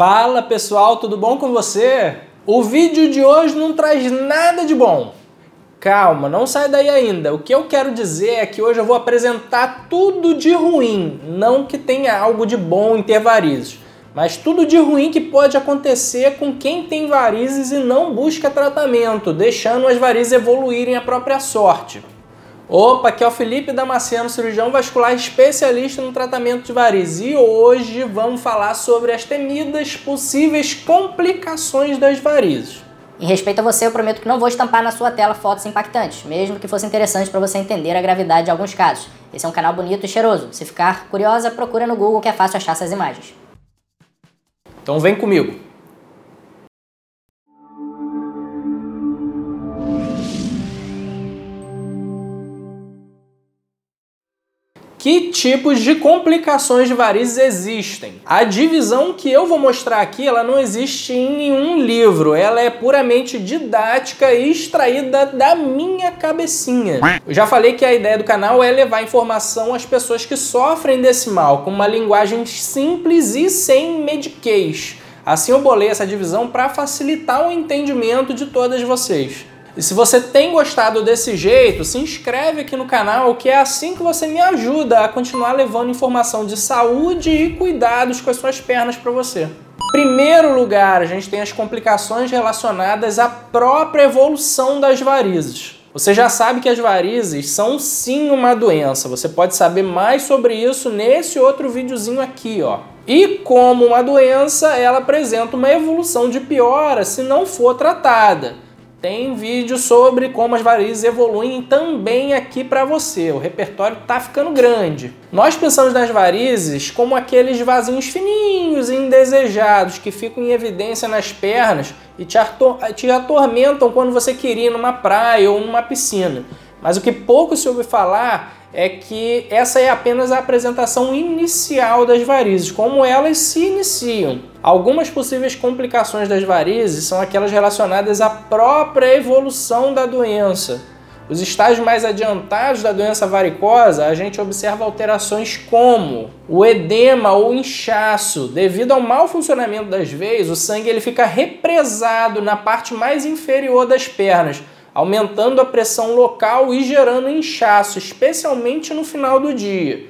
Fala pessoal, tudo bom com você? O vídeo de hoje não traz nada de bom. Calma, não sai daí ainda. O que eu quero dizer é que hoje eu vou apresentar tudo de ruim, não que tenha algo de bom em ter varizes, mas tudo de ruim que pode acontecer com quem tem varizes e não busca tratamento, deixando as varizes evoluírem à própria sorte. Opa, aqui é o Felipe Damasceno, cirurgião vascular especialista no tratamento de varizes. E hoje vamos falar sobre as temidas possíveis complicações das varizes. Em respeito a você, eu prometo que não vou estampar na sua tela fotos impactantes, mesmo que fosse interessante para você entender a gravidade de alguns casos. Esse é um canal bonito e cheiroso. Se ficar curiosa, procura no Google que é fácil achar essas imagens. Então vem comigo. Que tipos de complicações de varizes existem? A divisão que eu vou mostrar aqui, ela não existe em nenhum livro. Ela é puramente didática e extraída da minha cabecinha. Eu já falei que a ideia do canal é levar informação às pessoas que sofrem desse mal, com uma linguagem simples e sem mediquês. Assim eu bolei essa divisão para facilitar o entendimento de todas vocês. E se você tem gostado desse jeito, se inscreve aqui no canal, que é assim que você me ajuda a continuar levando informação de saúde e cuidados com as suas pernas para você. Primeiro lugar, a gente tem as complicações relacionadas à própria evolução das varizes. Você já sabe que as varizes são sim uma doença. Você pode saber mais sobre isso nesse outro videozinho aqui, ó. E como uma doença, ela apresenta uma evolução de piora se não for tratada. Tem vídeo sobre como as varizes evoluem também aqui para você. O repertório tá ficando grande. Nós pensamos nas varizes como aqueles vasinhos fininhos e indesejados que ficam em evidência nas pernas e te, te atormentam quando você queria ir numa praia ou numa piscina. Mas o que pouco se ouve falar é que essa é apenas a apresentação inicial das varizes, como elas se iniciam. Algumas possíveis complicações das varizes são aquelas relacionadas à própria evolução da doença. Os estágios mais adiantados da doença varicosa, a gente observa alterações como o edema ou inchaço. Devido ao mau funcionamento das veias, o sangue ele fica represado na parte mais inferior das pernas, aumentando a pressão local e gerando inchaço, especialmente no final do dia.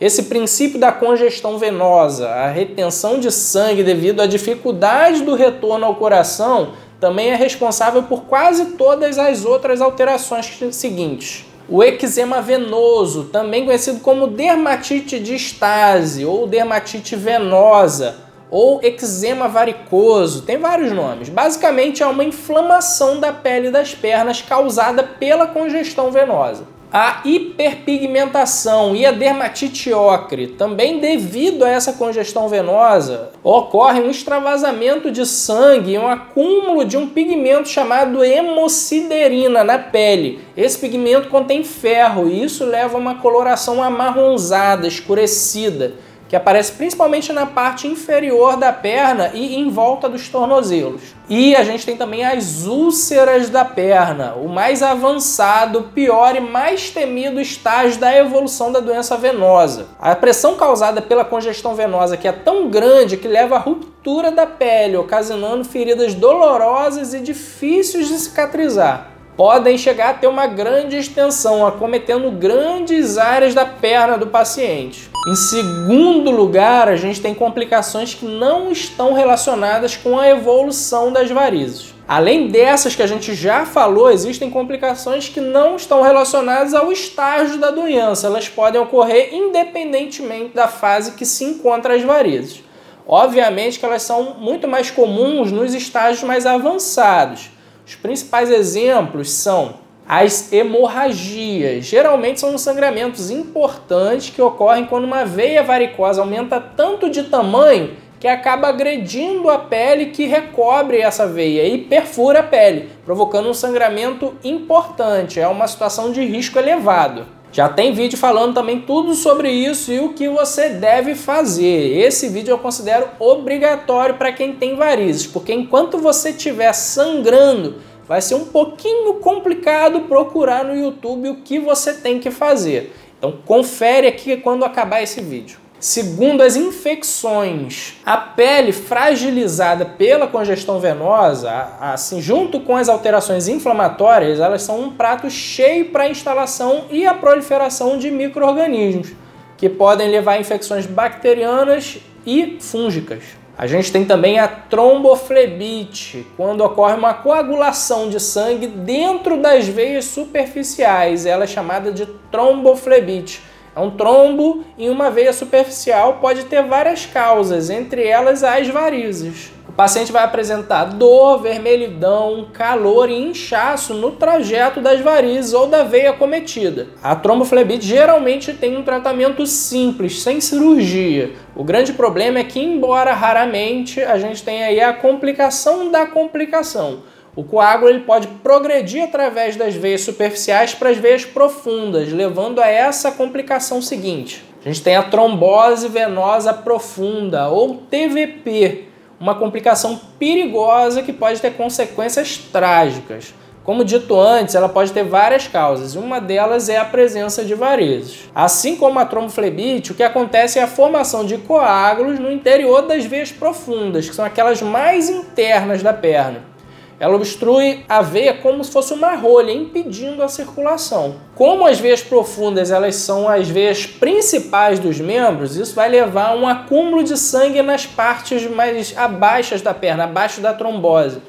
Esse princípio da congestão venosa, a retenção de sangue devido à dificuldade do retorno ao coração, também é responsável por quase todas as outras alterações seguintes. O eczema venoso, também conhecido como dermatite de estase ou dermatite venosa, ou eczema varicoso, tem vários nomes. Basicamente é uma inflamação da pele das pernas causada pela congestão venosa. A hiperpigmentação e a dermatite ocre, também devido a essa congestão venosa, ocorre um extravasamento de sangue e um acúmulo de um pigmento chamado hemociderina na pele. Esse pigmento contém ferro e isso leva a uma coloração amarronzada, escurecida que aparece principalmente na parte inferior da perna e em volta dos tornozelos. E a gente tem também as úlceras da perna, o mais avançado, pior e mais temido estágio da evolução da doença venosa. A pressão causada pela congestão venosa que é tão grande que leva à ruptura da pele, ocasionando feridas dolorosas e difíceis de cicatrizar podem chegar a ter uma grande extensão, acometendo grandes áreas da perna do paciente. Em segundo lugar, a gente tem complicações que não estão relacionadas com a evolução das varizes. Além dessas que a gente já falou, existem complicações que não estão relacionadas ao estágio da doença. Elas podem ocorrer independentemente da fase que se encontra as varizes. Obviamente que elas são muito mais comuns nos estágios mais avançados. Os principais exemplos são as hemorragias. Geralmente são sangramentos importantes que ocorrem quando uma veia varicosa aumenta tanto de tamanho que acaba agredindo a pele que recobre essa veia e perfura a pele, provocando um sangramento importante. É uma situação de risco elevado. Já tem vídeo falando também tudo sobre isso e o que você deve fazer. Esse vídeo eu considero obrigatório para quem tem varizes, porque enquanto você estiver sangrando, vai ser um pouquinho complicado procurar no YouTube o que você tem que fazer. Então confere aqui quando acabar esse vídeo. Segundo as infecções, a pele fragilizada pela congestão venosa, assim, junto com as alterações inflamatórias, elas são um prato cheio para a instalação e a proliferação de micro-organismos, que podem levar a infecções bacterianas e fúngicas. A gente tem também a tromboflebite, quando ocorre uma coagulação de sangue dentro das veias superficiais, ela é chamada de tromboflebite é um trombo em uma veia superficial, pode ter várias causas, entre elas as varizes. O paciente vai apresentar dor, vermelhidão, calor e inchaço no trajeto das varizes ou da veia cometida. A tromboflebite geralmente tem um tratamento simples, sem cirurgia. O grande problema é que, embora raramente, a gente tem aí a complicação da complicação o coágulo ele pode progredir através das veias superficiais para as veias profundas, levando a essa complicação seguinte. A gente tem a trombose venosa profunda, ou TVP, uma complicação perigosa que pode ter consequências trágicas. Como dito antes, ela pode ter várias causas, uma delas é a presença de varizes. Assim como a tromboflebite, o que acontece é a formação de coágulos no interior das veias profundas, que são aquelas mais internas da perna. Ela obstrui a veia como se fosse uma rolha, impedindo a circulação. Como as veias profundas elas são as veias principais dos membros, isso vai levar a um acúmulo de sangue nas partes mais abaixo da perna, abaixo da trombose.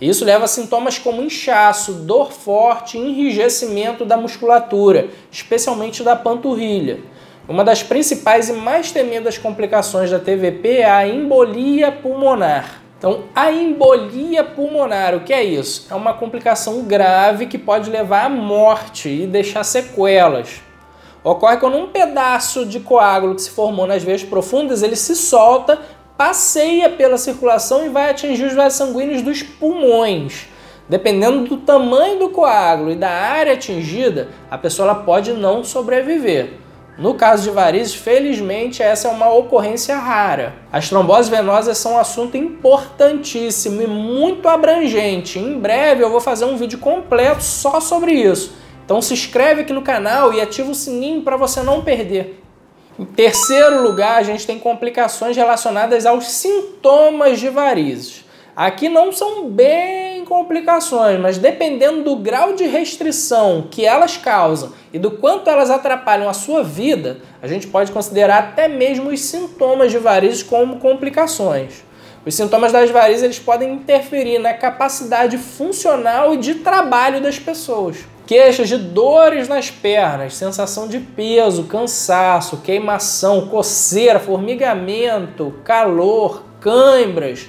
Isso leva a sintomas como inchaço, dor forte enrijecimento da musculatura, especialmente da panturrilha. Uma das principais e mais temidas complicações da TVP é a embolia pulmonar. Então, a embolia pulmonar, o que é isso? É uma complicação grave que pode levar à morte e deixar sequelas. Ocorre quando um pedaço de coágulo que se formou nas veias profundas, ele se solta, passeia pela circulação e vai atingir os vasos sanguíneos dos pulmões. Dependendo do tamanho do coágulo e da área atingida, a pessoa pode não sobreviver. No caso de varizes, felizmente essa é uma ocorrência rara. As tromboses venosas são um assunto importantíssimo e muito abrangente. Em breve eu vou fazer um vídeo completo só sobre isso. Então se inscreve aqui no canal e ativa o sininho para você não perder. Em terceiro lugar, a gente tem complicações relacionadas aos sintomas de varizes. Aqui não são bem complicações, mas dependendo do grau de restrição que elas causam e do quanto elas atrapalham a sua vida, a gente pode considerar até mesmo os sintomas de varizes como complicações. Os sintomas das varizes eles podem interferir na capacidade funcional e de trabalho das pessoas. Queixas de dores nas pernas, sensação de peso, cansaço, queimação, coceira, formigamento, calor, câimbras,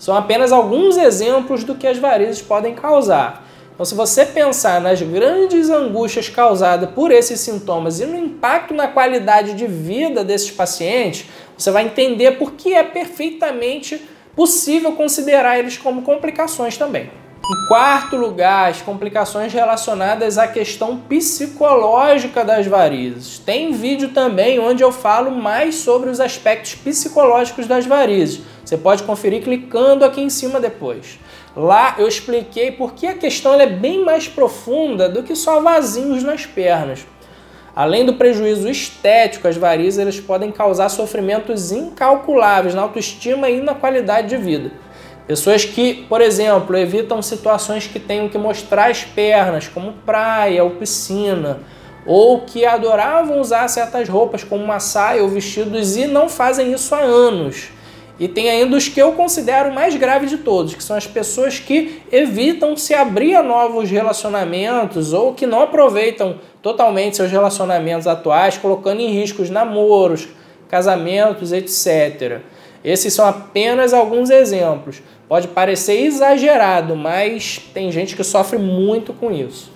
são apenas alguns exemplos do que as varizes podem causar. Então, se você pensar nas grandes angústias causadas por esses sintomas e no impacto na qualidade de vida desses pacientes, você vai entender por que é perfeitamente possível considerar eles como complicações também. Em quarto lugar, as complicações relacionadas à questão psicológica das varizes. Tem vídeo também onde eu falo mais sobre os aspectos psicológicos das varizes. Você pode conferir clicando aqui em cima depois. Lá eu expliquei por que a questão é bem mais profunda do que só vasinhos nas pernas. Além do prejuízo estético, as varizes eles podem causar sofrimentos incalculáveis na autoestima e na qualidade de vida. Pessoas que, por exemplo, evitam situações que tenham que mostrar as pernas, como praia ou piscina, ou que adoravam usar certas roupas, como uma saia ou vestidos, e não fazem isso há anos. E tem ainda os que eu considero mais graves de todos, que são as pessoas que evitam se abrir a novos relacionamentos ou que não aproveitam totalmente seus relacionamentos atuais, colocando em risco os namoros, casamentos, etc. Esses são apenas alguns exemplos. Pode parecer exagerado, mas tem gente que sofre muito com isso.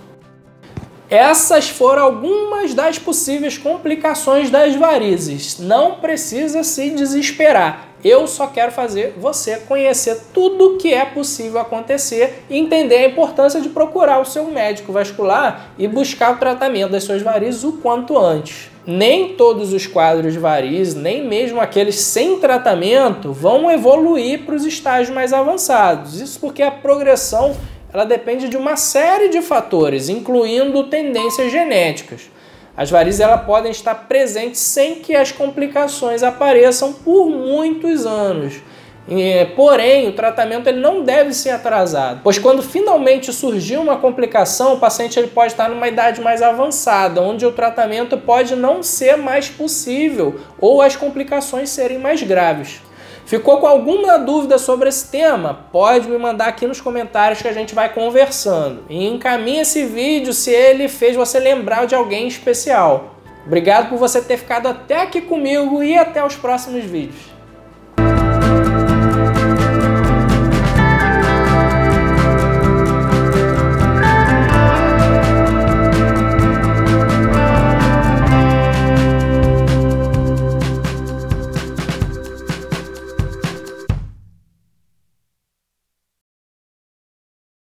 Essas foram algumas das possíveis complicações das varizes. Não precisa se desesperar. Eu só quero fazer você conhecer tudo que é possível acontecer e entender a importância de procurar o seu médico vascular e buscar o tratamento das suas varizes o quanto antes. Nem todos os quadros de varizes, nem mesmo aqueles sem tratamento, vão evoluir para os estágios mais avançados. Isso porque a progressão ela depende de uma série de fatores, incluindo tendências genéticas. As varizes elas podem estar presentes sem que as complicações apareçam por muitos anos. Porém, o tratamento ele não deve ser atrasado, pois quando finalmente surgir uma complicação, o paciente ele pode estar numa idade mais avançada, onde o tratamento pode não ser mais possível ou as complicações serem mais graves. Ficou com alguma dúvida sobre esse tema? Pode me mandar aqui nos comentários que a gente vai conversando. E encaminhe esse vídeo se ele fez você lembrar de alguém especial. Obrigado por você ter ficado até aqui comigo e até os próximos vídeos.